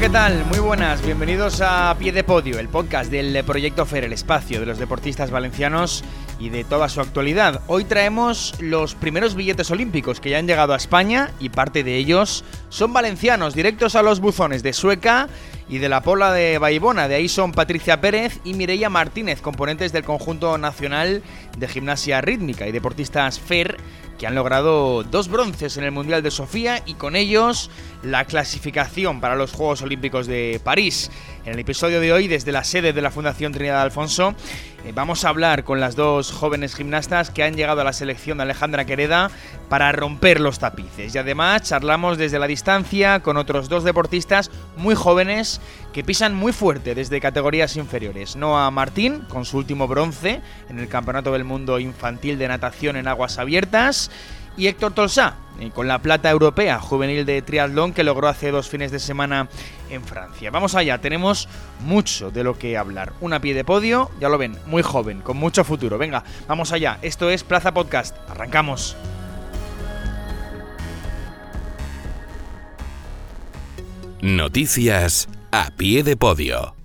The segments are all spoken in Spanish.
¿Qué tal? Muy buenas, bienvenidos a Pie de Podio, el podcast del Proyecto FER, el espacio de los deportistas valencianos y de toda su actualidad. Hoy traemos los primeros billetes olímpicos que ya han llegado a España y parte de ellos son valencianos, directos a los buzones de Sueca y de la Pola de Baibona. De ahí son Patricia Pérez y Mireia Martínez, componentes del conjunto nacional de gimnasia rítmica y deportistas FER que han logrado dos bronces en el Mundial de Sofía y con ellos la clasificación para los Juegos Olímpicos de París. En el episodio de hoy, desde la sede de la Fundación Trinidad Alfonso, eh, vamos a hablar con las dos jóvenes gimnastas que han llegado a la selección de Alejandra Quereda para romper los tapices. Y además charlamos desde la distancia con otros dos deportistas muy jóvenes que pisan muy fuerte desde categorías inferiores. Noah Martín, con su último bronce en el Campeonato del Mundo Infantil de Natación en Aguas Abiertas, y Héctor Tolsá, eh, con la plata europea juvenil de triatlón que logró hace dos fines de semana en Francia. Vamos allá, tenemos mucho de lo que hablar. Una pie de podio, ya lo ven, muy joven, con mucho futuro. Venga, vamos allá. Esto es Plaza Podcast. Arrancamos. Noticias a pie de podio.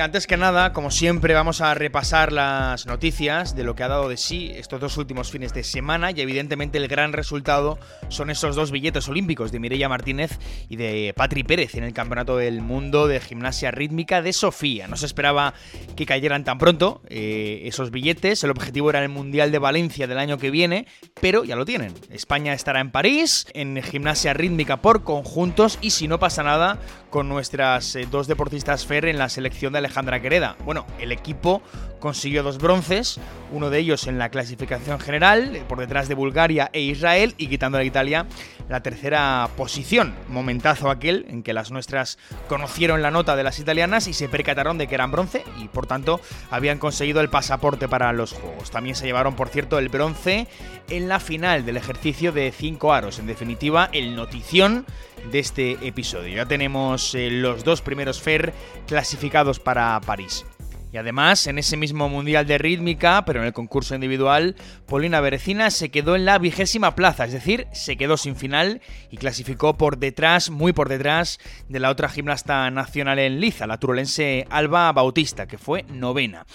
Antes que nada, como siempre, vamos a repasar las noticias de lo que ha dado de sí estos dos últimos fines de semana y evidentemente el gran resultado son esos dos billetes olímpicos de Mireia Martínez y de Patri Pérez en el Campeonato del Mundo de Gimnasia Rítmica de Sofía. No se esperaba que cayeran tan pronto eh, esos billetes, el objetivo era el Mundial de Valencia del año que viene, pero ya lo tienen. España estará en París, en Gimnasia Rítmica por conjuntos y si no pasa nada, con nuestras eh, dos deportistas FER en la selección de Alejandra Quereda. Bueno, el equipo consiguió dos bronces, uno de ellos en la clasificación general, por detrás de Bulgaria e Israel, y quitando a Italia la tercera posición. Momentazo aquel en que las nuestras conocieron la nota de las italianas y se percataron de que eran bronce y por tanto habían conseguido el pasaporte para los Juegos. También se llevaron, por cierto, el bronce en la final del ejercicio de cinco aros. En definitiva, el notición de este episodio. Ya tenemos eh, los dos primeros FER clasificados para París. Y además, en ese mismo Mundial de Rítmica, pero en el concurso individual, Paulina Berecina se quedó en la vigésima plaza, es decir, se quedó sin final y clasificó por detrás, muy por detrás, de la otra gimnasta nacional en liza, la turolense Alba Bautista, que fue novena.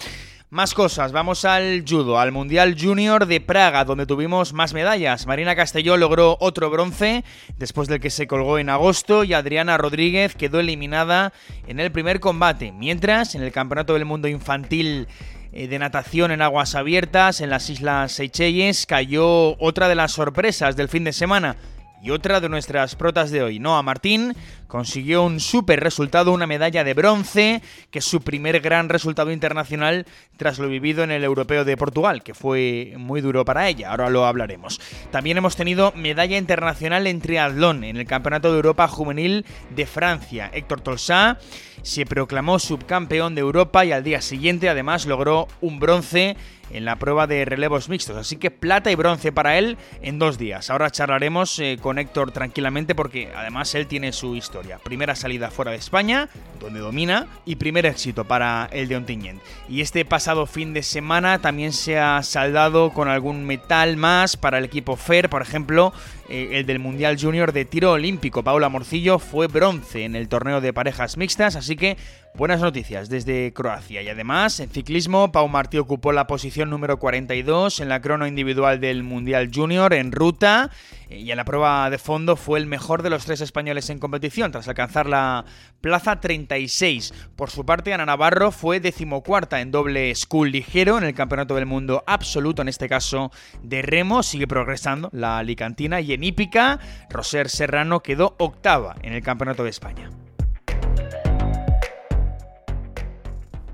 Más cosas, vamos al judo, al Mundial Junior de Praga, donde tuvimos más medallas. Marina Castelló logró otro bronce después del que se colgó en agosto y Adriana Rodríguez quedó eliminada en el primer combate, mientras en el Campeonato del Mundo Infantil eh, de natación en aguas abiertas en las Islas Seychelles cayó otra de las sorpresas del fin de semana. Y otra de nuestras protas de hoy, Noah Martín, consiguió un súper resultado, una medalla de bronce, que es su primer gran resultado internacional tras lo vivido en el Europeo de Portugal, que fue muy duro para ella, ahora lo hablaremos. También hemos tenido medalla internacional en triatlón en el Campeonato de Europa Juvenil de Francia. Héctor Tolsá se proclamó subcampeón de Europa y al día siguiente además logró un bronce en la prueba de relevos mixtos. Así que plata y bronce para él en dos días. Ahora charlaremos eh, con Héctor tranquilamente porque además él tiene su historia. Primera salida fuera de España, donde domina, y primer éxito para el de Ontinyent. Y este pasado fin de semana también se ha saldado con algún metal más para el equipo FER, por ejemplo, eh, el del Mundial Junior de tiro olímpico. Paula Morcillo fue bronce en el torneo de parejas mixtas, así que buenas noticias desde Croacia. Y además, en ciclismo, Pau Martí ocupó la posición número 42 en la crono individual del Mundial Junior en ruta y en la prueba de fondo fue el mejor de los tres españoles en competición, tras alcanzar la plaza 36. Por su parte, Ana Navarro fue decimocuarta en doble school ligero en el Campeonato del Mundo absoluto, en este caso de remo, sigue progresando la alicantina y en hípica, Roser Serrano quedó octava en el Campeonato de España.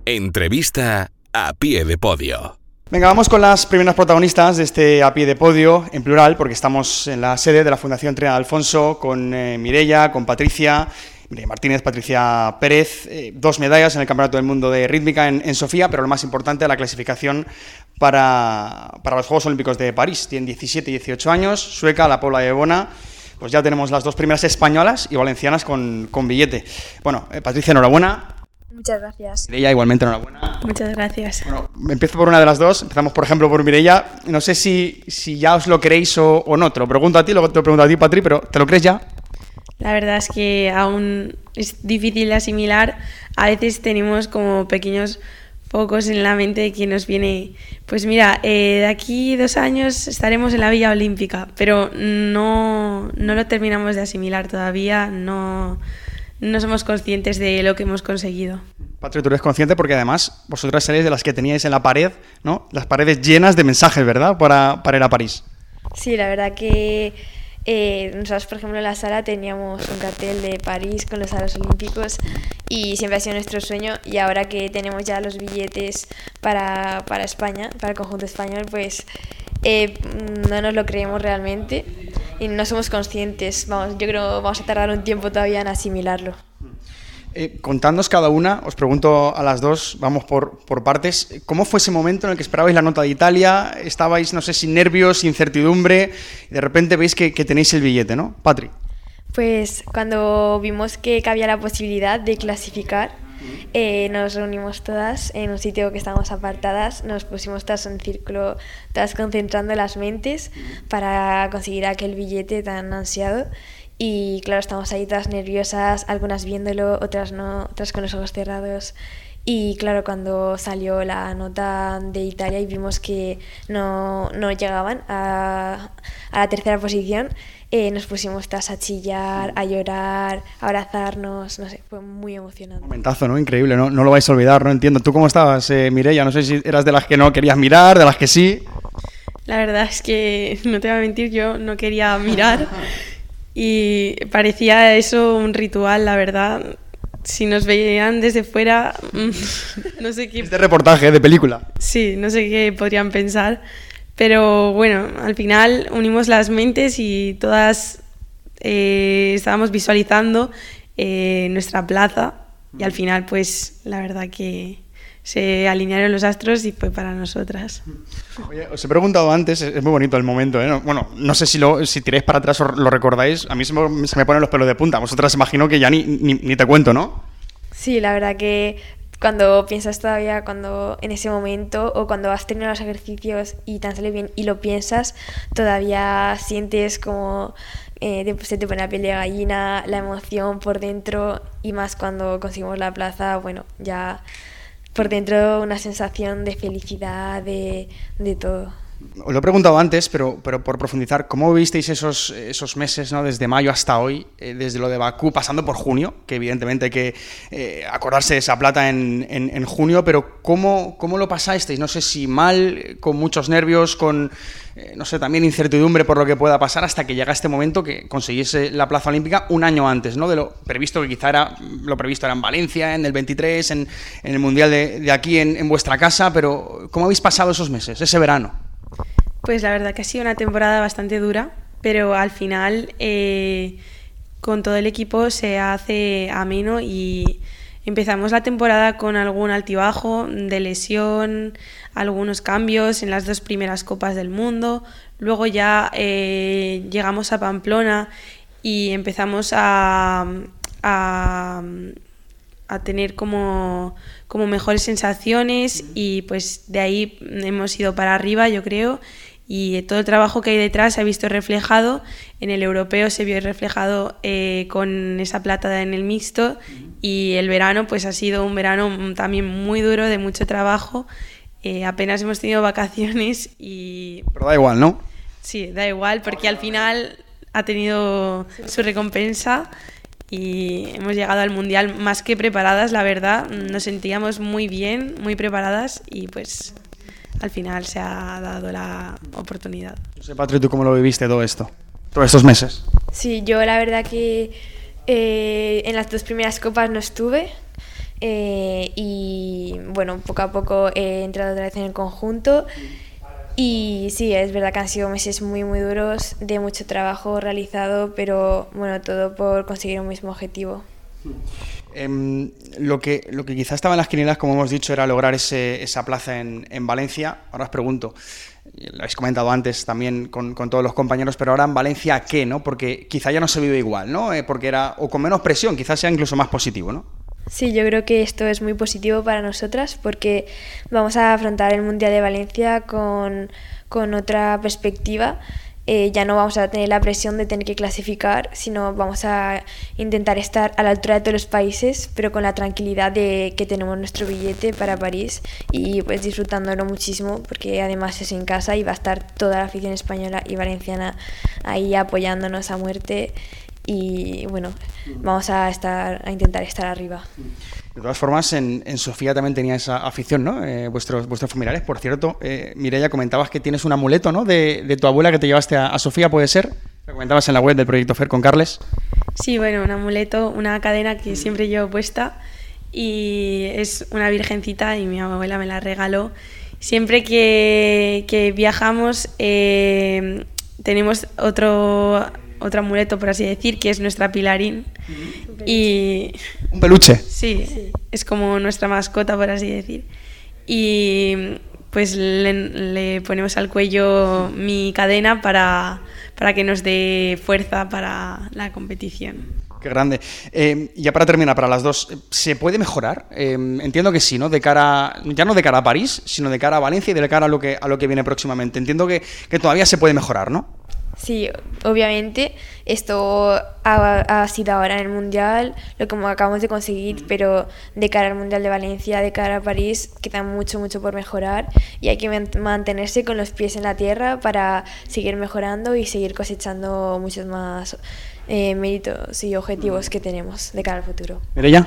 Entrevista a pie de podio. Venga, vamos con las primeras protagonistas de este a pie de podio, en plural, porque estamos en la sede de la Fundación Trinidad Alfonso, con eh, Mirella, con Patricia, Martínez, Patricia Pérez, eh, dos medallas en el Campeonato del Mundo de Rítmica en, Sofía, pero lo más importante, la clasificación para, para los Juegos Olímpicos de París. Tienen 17 y 18 años, sueca, la Pobla de Bona, pues ya tenemos las dos primeras españolas y valencianas con, con billete. Bueno, eh, Patricia, enhorabuena. Muchas gracias. Mireia, igualmente enhorabuena. Muchas gracias. Bueno, empiezo por una de las dos. Empezamos, por ejemplo, por Mireia. No sé si, si ya os lo creéis o, no. Te lo pregunto a ti, luego te lo pregunto a ti, Patri, pero ¿te lo crees ya? La verdad es que aún es difícil de asimilar. A veces tenemos como pequeños focos en la mente que nos viene, pues mira, eh, de aquí dos años estaremos en la Villa Olímpica, pero no, no lo terminamos de asimilar todavía, no, no somos conscientes de lo que hemos conseguido. Patri, tú eres consciente porque además vosotras seréis de las que teníais en la pared, ¿no? Las paredes llenas de mensajes, ¿verdad? Para, para ir a París. Sí, la verdad que eh, nosotros, por ejemplo, en la sala teníamos un cartel de París con los Juegos Olímpicos y siempre ha sido nuestro sueño y ahora que tenemos ya los billetes para, para España, para el conjunto español, pues eh, no nos lo creemos realmente y no somos conscientes. Vamos, yo creo que vamos a tardar un tiempo todavía en asimilarlo. Eh, contándonos cada una, os pregunto a las dos, vamos por, por, partes, ¿cómo fue ese momento en el que esperabais la nota de Italia? Estabais, no sé, sin nervios, incertidumbre, y de repente veis que, que tenéis el billete, ¿no? Patri. Pues cuando vimos que había la posibilidad de clasificar, eh, nos reunimos todas en un sitio que estábamos apartadas, nos pusimos todas en círculo, todas concentrando las mentes para conseguir aquel billete tan ansiado. Y claro, estamos ahí todas nerviosas, algunas viéndolo, otras no, otras con los ojos cerrados. Y claro, cuando salió la nota de Italia y vimos que no, no llegaban a, a, la tercera posición, eh, nos pusimos todas a chillar, a llorar, a abrazarnos, no sé, fue muy emocionante. Momentazo, ¿no? Increíble, ¿no? No lo vais a olvidar, no entiendo. ¿Tú cómo estabas, eh, Mireia? No sé si eras de las que no querías mirar, de las que sí. La verdad es que, no te voy a mentir, yo no quería mirar. Y parecía eso un ritual, la verdad. Si nos veían desde fuera, mm, no sé qué... Este reportaje de película. Sí, no sé qué podrían pensar. Pero bueno, al final unimos las mentes y todas eh, estábamos visualizando eh, nuestra plaza y al final pues la verdad que se alinearon los astros y fue para nosotras. Oye, os he preguntado antes, es muy bonito el momento, ¿eh? Bueno, no sé si, lo, si tiráis para atrás o lo recordáis, a mí se me, se me ponen los pelos de punta, vosotras imagino que ya ni, ni, te cuento, ¿no? Sí, la verdad que cuando piensas todavía, cuando en ese momento o cuando has tenido los ejercicios y tan sale bien y lo piensas, todavía sientes como eh, se te pone la piel de gallina, la emoción por dentro y más cuando conseguimos la plaza, bueno, ya por dentro una sensación de felicidad, de, de todo. Os lo he preguntado antes, pero, pero por profundizar, ¿cómo visteis esos, esos meses, ¿no? desde mayo hasta hoy, eh, desde lo de Bakú, pasando por junio, que evidentemente hay que eh, acordarse de esa plata en, en, junio, pero ¿cómo, ¿cómo lo pasasteis? No sé si mal, con muchos nervios, con, eh, no sé, también incertidumbre por lo que pueda pasar, hasta que llega este momento que conseguiese la plaza olímpica un año antes, ¿no? De lo previsto, que quizá era, lo previsto era en Valencia, en el 23, en, en el Mundial de, de aquí en, en vuestra casa, pero ¿cómo habéis pasado esos meses, ese verano? Pues la verdad que ha sido una temporada bastante dura, pero al final eh, con todo el equipo se hace ameno y empezamos la temporada con algún altibajo de lesión, algunos cambios en las dos primeras copas del mundo. Luego ya eh, llegamos a Pamplona y empezamos a, a, tener como, como mejores sensaciones y pues de ahí hemos ido para arriba, yo creo y todo el trabajo que hay detrás se ha visto reflejado. En el europeo se vio reflejado eh, con esa plata en el mixto y el verano pues ha sido un verano también muy duro, de mucho trabajo. Eh, apenas hemos tenido vacaciones y... Pero da igual, ¿no? Sí, da igual porque al final ha tenido su recompensa y hemos llegado al mundial más que preparadas, la verdad. Nos sentíamos muy bien, muy preparadas y pues al final se ha dado la oportunidad. No sé, Patri, ¿tú cómo lo viviste todo esto? Todos estos meses. Sí, yo la verdad que eh, en las dos primeras copas no estuve. Eh, y bueno, poco a poco he entrado otra vez en el conjunto. Y sí, es verdad que han sido meses muy, muy duros, de mucho trabajo realizado, pero bueno, todo por conseguir un mismo objetivo. Em, lo, que, lo que quizás estaba en las quinielas, como hemos dicho, era lograr ese, esa plaza en, en, Valencia. Ahora os pregunto, lo habéis comentado antes también con, con, todos los compañeros, pero ahora en Valencia, ¿qué? ¿no? Porque quizá ya no se vive igual, ¿no? Eh, porque era, o con menos presión, quizás sea incluso más positivo, ¿no? Sí, yo creo que esto es muy positivo para nosotras porque vamos a afrontar el Mundial de Valencia con, con otra perspectiva eh, ya no vamos a tener la presión de tener que clasificar, sino vamos a intentar estar a la altura de todos los países, pero con la tranquilidad de que tenemos nuestro billete para París y pues disfrutándolo muchísimo, porque además es en casa y va a estar toda la afición española y valenciana ahí apoyándonos a muerte y bueno, vamos a estar a intentar estar arriba. De todas formas, en, Sofía también tenía esa afición, ¿no? Eh, vuestros, vuestros familiares. Por cierto, eh, Mireia, comentabas que tienes un amuleto, ¿no? De, tu abuela que te llevaste a, Sofía, ¿puede ser? Lo comentabas en la web del Proyecto FER con Carles. Sí, bueno, un amuleto, una cadena que siempre llevo puesta y es una virgencita y mi abuela me la regaló. Siempre que, viajamos eh, tenemos otro otro amuleto, por así decir, que es nuestra pilarín. Y... ¿Un peluche? Sí, es como nuestra mascota, por así decir. Y pues le, ponemos al cuello mi cadena para, para, que nos dé fuerza para la competición. Qué grande. Eh, ya para terminar, para las dos, ¿se puede mejorar? Eh, entiendo que sí, ¿no? De cara, ya no de cara a París, sino de cara a Valencia y de cara a lo que, a lo que viene próximamente. Entiendo que, que todavía se puede mejorar, ¿no? Sí, obviamente esto ha, sido ahora en el Mundial, lo que acabamos de conseguir, pero de cara al Mundial de Valencia, de cara a París, queda mucho, mucho por mejorar y hay que mantenerse con los pies en la tierra para seguir mejorando y seguir cosechando muchos más eh, méritos y objetivos que tenemos de cara al futuro. ya?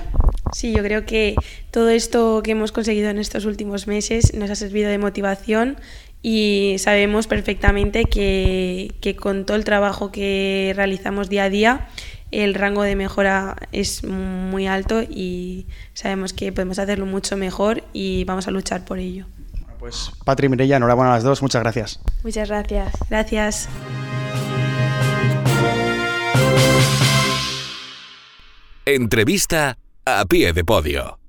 Sí, yo creo que todo esto que hemos conseguido en estos últimos meses nos ha servido de motivación y sabemos perfectamente que, con todo el trabajo que realizamos día a día, el rango de mejora es muy alto y sabemos que podemos hacerlo mucho mejor y vamos a luchar por ello. pues Patri y Mireia, enhorabuena a las dos, muchas gracias. Muchas gracias. Gracias. Entrevista a pie de podio.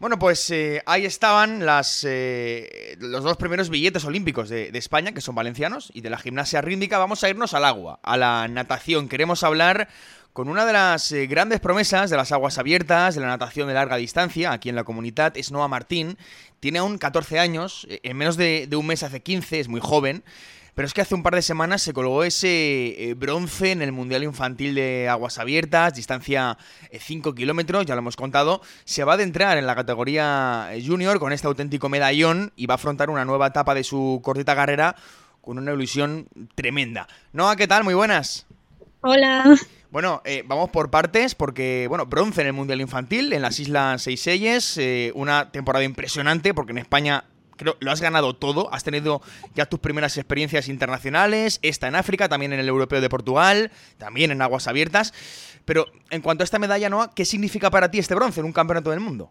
Bueno, pues eh, ahí estaban las, eh, los dos primeros billetes olímpicos de, España, que son valencianos, y de la gimnasia rítmica vamos a irnos al agua, a la natación. Queremos hablar con una de las eh, grandes promesas de las aguas abiertas, de la natación de larga distancia, aquí en la comunidad, es Noah Martín. Tiene aún 14 años, en menos de un mes hace 15, es muy joven. Pero es que hace un par de semanas se colgó ese eh, bronce en el Mundial Infantil de Aguas Abiertas, distancia 5 eh, kilómetros, ya lo hemos contado. Se va a adentrar en la categoría eh, junior con este auténtico medallón y va a afrontar una nueva etapa de su cortita carrera con una ilusión tremenda. Noa, ¿qué tal? Muy buenas. Hola. Bueno, vamos por partes porque, bueno, bronce en el Mundial Infantil en las Islas Seychelles, una temporada impresionante porque en España creo, lo has ganado todo, has tenido ya tus primeras experiencias internacionales, esta en África, también en el Europeo de Portugal, también en aguas abiertas. Pero en cuanto a esta medalla, Noah, ¿qué significa para ti este bronce en un campeonato del mundo?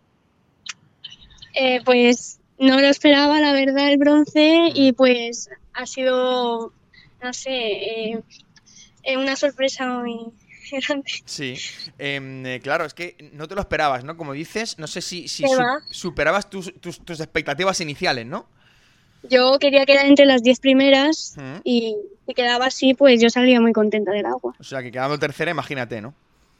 Eh, pues no lo esperaba, la verdad, el bronce y pues ha sido, no sé, eh, una sorpresa muy, Sí, em, eh, claro, es que no te lo esperabas, ¿no? Como dices, no sé si, superabas tus, expectativas iniciales, ¿no? Yo quería quedar entre las 10 primeras y si quedaba así, pues yo salía muy contenta del agua. O sea, que quedando tercera, imagínate, ¿no?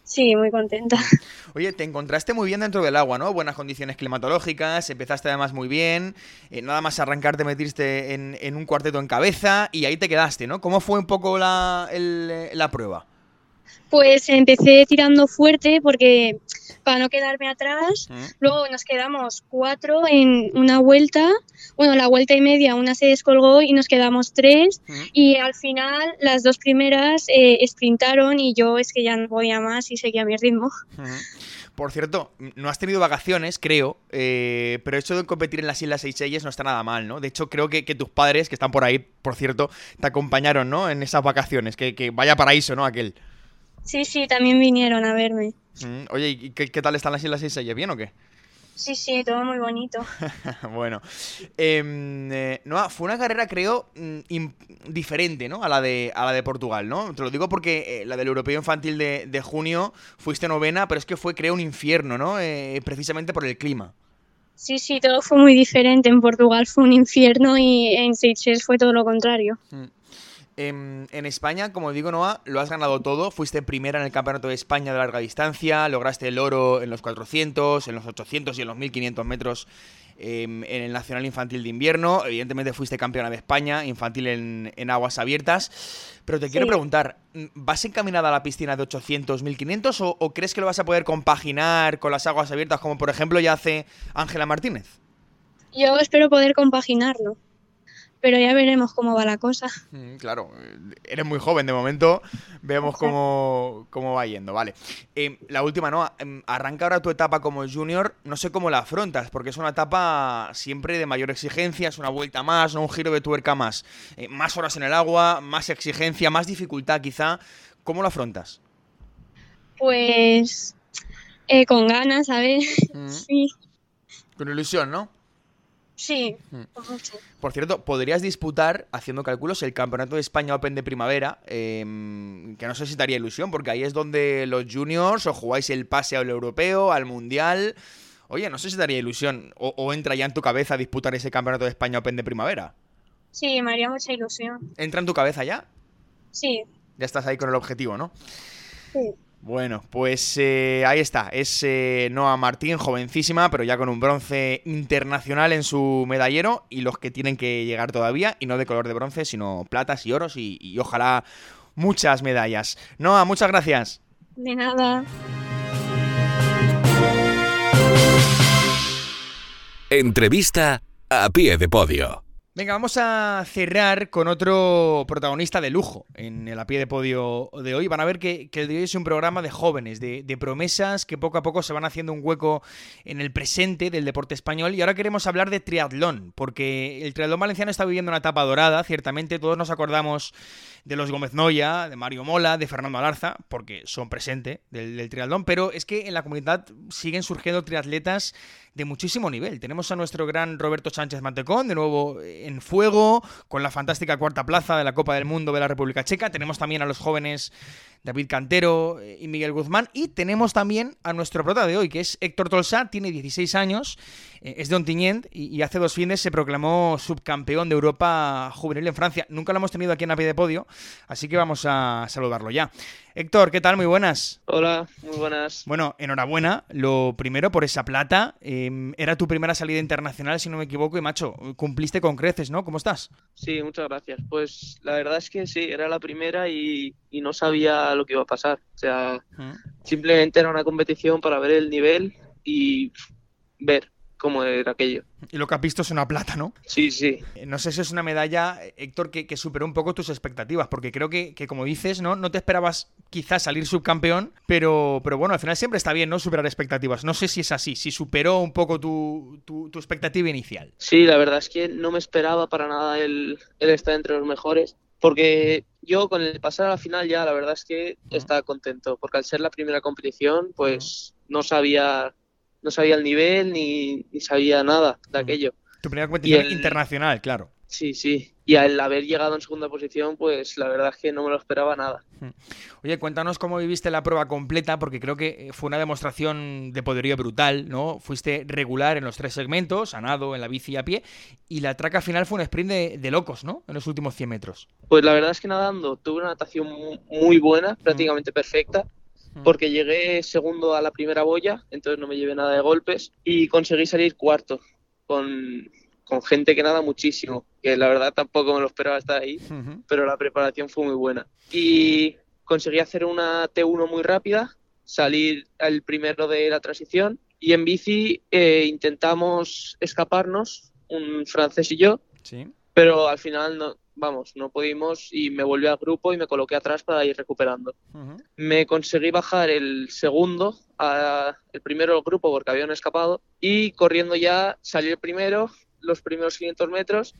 Sí, muy contenta. Oye, te encontraste muy bien dentro del agua, ¿no? Buenas condiciones climatológicas, empezaste además muy bien, eh, nada más arrancar te metiste en, un cuarteto en cabeza y ahí te quedaste, ¿no? ¿Cómo fue un poco la, la prueba? Pues empecé tirando fuerte porque para no quedarme atrás, mm. luego nos quedamos cuatro en una vuelta, bueno, la vuelta y media una se descolgó y nos quedamos tres mm. y al final las dos primeras eh, sprintaron y yo es que ya no podía más y seguía mi ritmo. Por cierto, no has tenido vacaciones, creo, eh, pero eso de competir en las Islas Seychelles no está nada mal, ¿no? De hecho, creo que, tus padres, que están por ahí, por cierto, te acompañaron, ¿no? En esas vacaciones, que, que vaya paraíso, ¿no? Aquel. Sí, sí, también vinieron a verme. Mm, oye, ¿y qué, tal están las Islas Seychelles? ¿Bien o qué? Sí, sí, todo muy bonito. bueno, em, eh, no, fue una carrera, creo, mm, diferente, ¿no? A la de a la de Portugal, ¿no? Te lo digo porque eh, la del Europeo Infantil de, junio fuiste novena, pero es que fue, creo, un infierno, ¿no? Eh, precisamente por el clima. Sí, sí, todo fue muy diferente. En Portugal fue un infierno y en Seychelles fue todo lo contrario. Mm. En, España, como digo, Noah, lo has ganado todo. Fuiste primera en el Campeonato de España de larga distancia, lograste el oro en los 400, en los 800 y en los 1500 metros em, en el Nacional Infantil de Invierno. Evidentemente fuiste campeona de España, infantil en, aguas abiertas. Pero te quiero preguntar, ¿vas encaminada a la piscina de 800, 1500 o, o crees que lo vas a poder compaginar con las aguas abiertas como por ejemplo ya hace Ángela Martínez? Yo espero poder compaginarlo pero ya veremos cómo va la cosa. Mm, claro, eres muy joven de momento, vemos cómo, va yendo, vale. Em, la última, ¿no? Em, arranca ahora tu etapa como junior, no sé cómo la afrontas, porque es una etapa siempre de mayor exigencia, es una vuelta más, ¿no? un giro de tuerca más. Eh, más horas en el agua, más exigencia, más dificultad quizá. ¿Cómo lo afrontas? Pues eh, con ganas, ¿sabes? Mm. Sí. Con ilusión, ¿no? Sí, mm. Por cierto, podrías disputar, haciendo cálculos, el Campeonato de España Open de primavera, em, que no sé si te haría ilusión, porque ahí es donde los juniors o jugáis el pase al europeo, al mundial. Oye, no sé si te haría ilusión, o, entra ya en tu cabeza disputar ese Campeonato de España Open de primavera. Sí, me haría mucha ilusión. ¿Entra en tu cabeza ya? Sí. Ya estás ahí con el objetivo, ¿no? Sí. Bueno, pues eh, ahí está. Es eh, Noah Martín, jovencísima, pero ya con un bronce internacional en su medallero y los que tienen que llegar todavía, y no de color de bronce, sino platas y oros y, ojalá muchas medallas. Noah, muchas gracias. De nada. Entrevista a pie de podio. Venga, vamos a cerrar con otro protagonista de lujo en el a pie de podio de hoy. Van a ver que, el de hoy es un programa de jóvenes, de, promesas que poco a poco se van haciendo un hueco en el presente del deporte español. Y ahora queremos hablar de triatlón, porque el triatlón valenciano está viviendo una etapa dorada. Ciertamente todos nos acordamos de los Gómez Noya, de Mario Mola, de Fernando Alarza, porque son presente del, del triatlón. Pero es que en la comunidad siguen surgiendo triatletas de muchísimo nivel. Tenemos a nuestro gran Roberto Sánchez Mantecón, de nuevo en fuego, con la fantástica cuarta plaza de la Copa del Mundo de la República Checa. Tenemos también a los jóvenes David Cantero eh, y Miguel Guzmán. Y tenemos también a nuestro prota de hoy, que es Héctor Tolsá, tiene 16 años, eh, es de Ontinyent y, hace dos fines se proclamó subcampeón de Europa juvenil en Francia. Nunca lo hemos tenido aquí en la pie de podio, así que vamos a saludarlo ya. Héctor, ¿qué tal? Muy buenas. Hola, muy buenas. Bueno, enhorabuena. Lo primero por esa plata. Em, era tu primera salida internacional, si no me equivoco, y macho, cumpliste con creces, ¿no? ¿Cómo estás? Sí, muchas gracias. Pues la verdad es que sí, era la primera y, y no sabía lo que iba a pasar. O sea, simplemente era una competición para ver el nivel y ver cómo era aquello. Y lo que has visto es una plata, ¿no? Sí, sí. Eh, no sé si es una medalla, Héctor, que, superó un poco tus expectativas, porque creo que, como dices, ¿no? No te esperabas quizás salir subcampeón, pero, pero bueno, al final siempre está bien, ¿no? Superar expectativas. No sé si es así, si superó un poco tu, tu, expectativa inicial. Sí, la verdad es que no me esperaba para nada el, el estar entre los mejores, porque yo con el pasar a la final ya la verdad es que estaba contento, porque al ser la primera competición, pues no sabía no sabía el nivel ni, sabía nada de aquello. Tu primera competición internacional, claro. Sí, sí. Y al haber llegado en segunda posición, pues la verdad es que no me lo esperaba nada. Oye, cuéntanos cómo viviste la prueba completa, porque creo que fue una demostración de poderío brutal, ¿no? Fuiste regular en los tres segmentos, a nado, en la bici y a pie, y la traca final fue un sprint de, locos, ¿no? En los últimos 100 metros. Pues la verdad es que nadando tuve una natación muy buena, prácticamente perfecta, porque llegué segundo a la primera boya, entonces no me llevé nada de golpes y conseguí salir cuarto con, gente que nada muchísimo, que la verdad tampoco me lo esperaba estar ahí, pero la preparación fue muy buena. Y conseguí hacer una T1 muy rápida, salir al primero de la transición y en bici eh, intentamos escaparnos, un francés y yo, pero al final no, vamos, no pudimos y me volví al grupo y me coloqué atrás para ir recuperando. Me conseguí bajar el segundo, el primero del grupo porque habían escapado y corriendo ya salí el primero, los primeros 500 metros.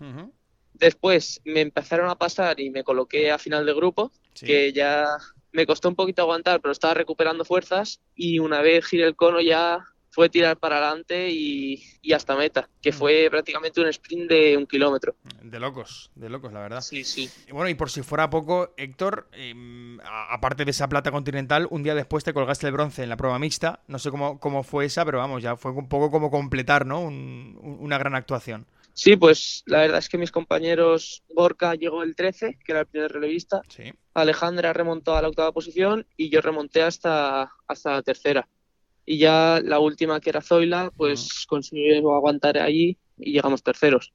Después me empezaron a pasar y me coloqué a final de grupo, que ya me costó un poquito aguantar, pero estaba recuperando fuerzas. Y una vez giré el cono ya fue tirar para adelante y, hasta meta, que fue prácticamente un sprint de un kilómetro. De locos, de locos, la verdad. Sí, sí. bueno, y por si fuera poco, Héctor, em, aparte de esa plata continental, un día después te colgaste el bronce en la prueba mixta. No sé cómo, cómo fue esa, pero vamos, ya fue un poco como completar, ¿no? una gran actuación. Sí, pues la verdad es que mis compañeros, Gorka llegó el 13, que era el primer relevista. Sí. Alejandra remontó a la octava posición y yo remonté hasta, hasta la tercera y ya la última que era Zoila, pues consiguió aguantar allí y llegamos terceros.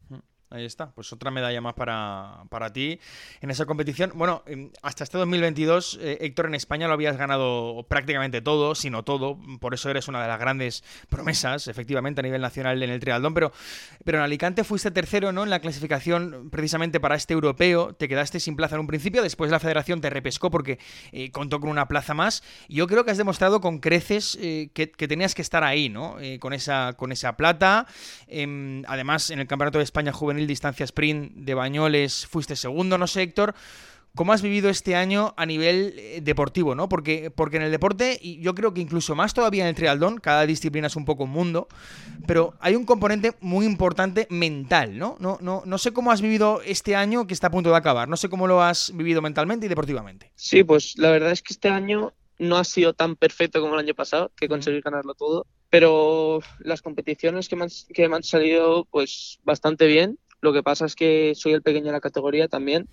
Ahí está, pues otra medalla más para, para ti en esa competición. Bueno, em, hasta este 2022, eh, Héctor, en España lo habías ganado prácticamente todo, si no todo, por eso eres una de las grandes promesas, efectivamente, a nivel nacional en el triatlón, pero, pero en Alicante fuiste tercero ¿no? en la clasificación precisamente para este europeo, te quedaste sin plaza en un principio, después la federación te repescó porque eh, contó con una plaza más, yo creo que has demostrado con creces eh, que, tenías que estar ahí, ¿no? con, esa, con esa plata, em, además en el Campeonato de España Juvenil distancia sprint de Bañoles fuiste segundo, no sé, Héctor. ¿Cómo has vivido este año a nivel eh, deportivo, no? Porque, porque en el deporte, y yo creo que incluso más todavía en el triatlón, cada disciplina es un poco un mundo, pero hay un componente muy importante mental, ¿no? No, no, no sé cómo has vivido este año que está a punto de acabar, no sé cómo lo has vivido mentalmente y deportivamente. Sí, pues la verdad es que este año no ha sido tan perfecto como el año pasado, que conseguí ganarlo todo, pero las competiciones que que me han salido pues bastante bien lo que pasa es que soy el pequeño de la categoría también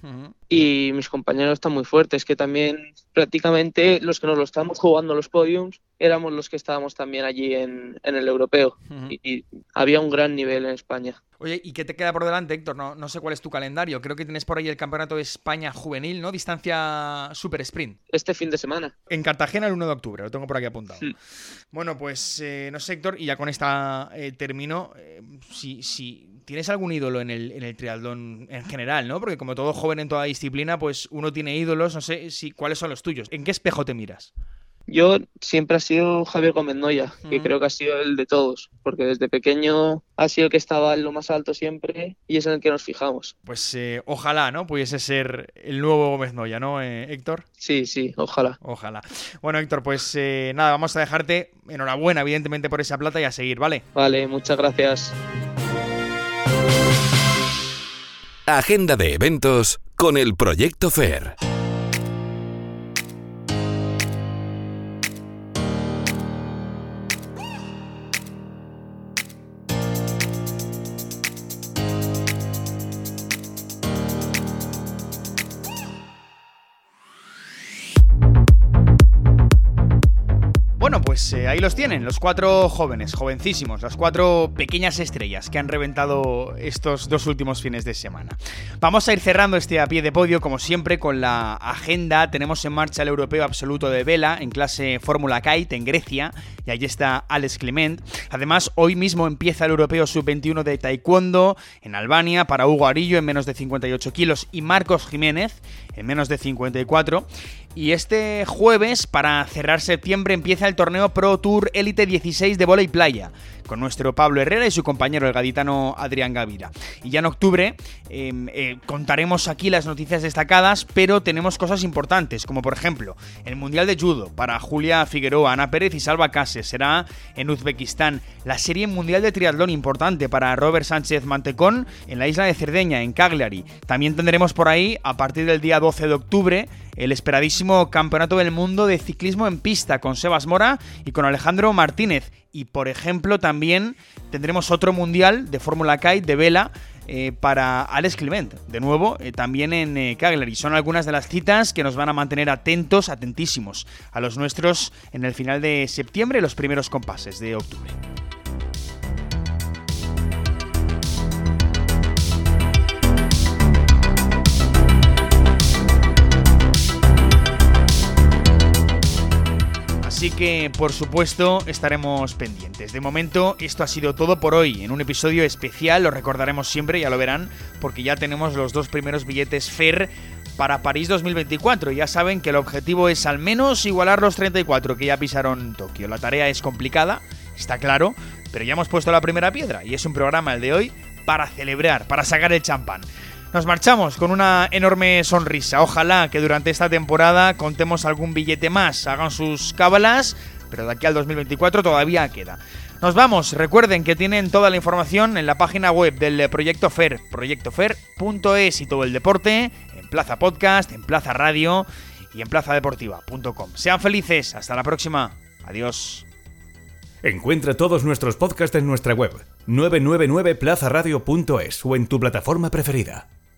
y mis compañeros están muy fuertes, que también prácticamente los que nos lo estamos jugando los podiums éramos los que estábamos también allí en, el europeo. Y, había un gran nivel en España. Oye, ¿y qué te queda por delante, Héctor? No, no sé cuál es tu calendario. Creo que tienes por ahí el Campeonato de España Juvenil, ¿no? Distancia Super Sprint. Este fin de semana. En Cartagena el 1 de octubre, lo tengo por aquí apuntado. Bueno, pues eh, no sé, Héctor, y ya con esta eh, termino. Eh, si, si tienes algún ídolo en el, en el triatlón en general, ¿no? Porque como todo joven en toda disciplina, pues uno tiene ídolos, no sé si cuáles son los tuyos. ¿En qué espejo te miras? Yo siempre ha sido Javier Gómez Noya, que creo que ha sido el de todos, porque desde pequeño ha sido el que estaba en lo más alto siempre y es en el que nos fijamos. Pues eh, ojalá, ¿no? Pudiese ser el nuevo Gómez Noya, ¿no, eh, Héctor? Sí, sí, ojalá. Ojalá. Bueno, Héctor, pues eh, nada, vamos a dejarte enhorabuena, evidentemente, por esa plata y a seguir, ¿vale? Vale, muchas gracias. Agenda de eventos con el Proyecto FAIR. Ahí los tienen, los cuatro jóvenes, jovencísimos, las cuatro pequeñas estrellas que han reventado estos dos últimos fines de semana. Vamos a ir cerrando este a pie de podio, como siempre, con la agenda. Tenemos en marcha el europeo absoluto de vela en clase Fórmula Kite en Grecia, y ahí está Alex Clement. Además, hoy mismo empieza el europeo sub-21 de Taekwondo en Albania para Hugo Arillo en menos de 58 kilos y Marcos Jiménez en menos de 54. Y este jueves, para cerrar septiembre, empieza el torneo Pro Tour Elite 16 de y playa, con nuestro Pablo Herrera y su compañero el gaditano Adrián Gavira. Y ya en octubre em, eh, contaremos aquí las noticias destacadas, pero tenemos cosas importantes, como por ejemplo el Mundial de Judo para Julia Figueroa, Ana Pérez y Salva Cases, será en Uzbekistán. La Serie Mundial de Triatlón importante para Robert Sánchez Mantecón en la isla de Cerdeña, en Cagliari. También tendremos por ahí, a partir del día 12 de octubre, el esperadísimo Campeonato del Mundo de Ciclismo en Pista con Sebas Mora y con Alejandro Martínez. Y por ejemplo también tendremos otro mundial de Fórmula Kite de vela eh, para Alex Clement, de nuevo, eh, también en eh, Cagliari. Son algunas de las citas que nos van a mantener atentos, atentísimos a los nuestros en el final de septiembre y los primeros compases de octubre. Así que, por supuesto, estaremos pendientes. De momento, esto ha sido todo por hoy. En un episodio especial, lo recordaremos siempre, ya lo verán, porque ya tenemos los dos primeros billetes FER para París 2024. Ya saben que el objetivo es al menos igualar los 34 que ya pisaron Tokio. La tarea es complicada, está claro, pero ya hemos puesto la primera piedra y es un programa el de hoy para celebrar, para sacar el champán. Nos marchamos con una enorme sonrisa. Ojalá que durante esta temporada contemos algún billete más, hagan sus cábalas, pero de aquí al 2024 todavía queda. Nos vamos. Recuerden que tienen toda la información en la página web del Proyecto FER, proyectofer.es y todo el deporte en Plaza Podcast, en Plaza Radio y en plazadeportiva.com. Sean felices. Hasta la próxima. Adiós. Encuentra todos nuestros podcasts en nuestra web 999plazaradio.es o en tu plataforma preferida.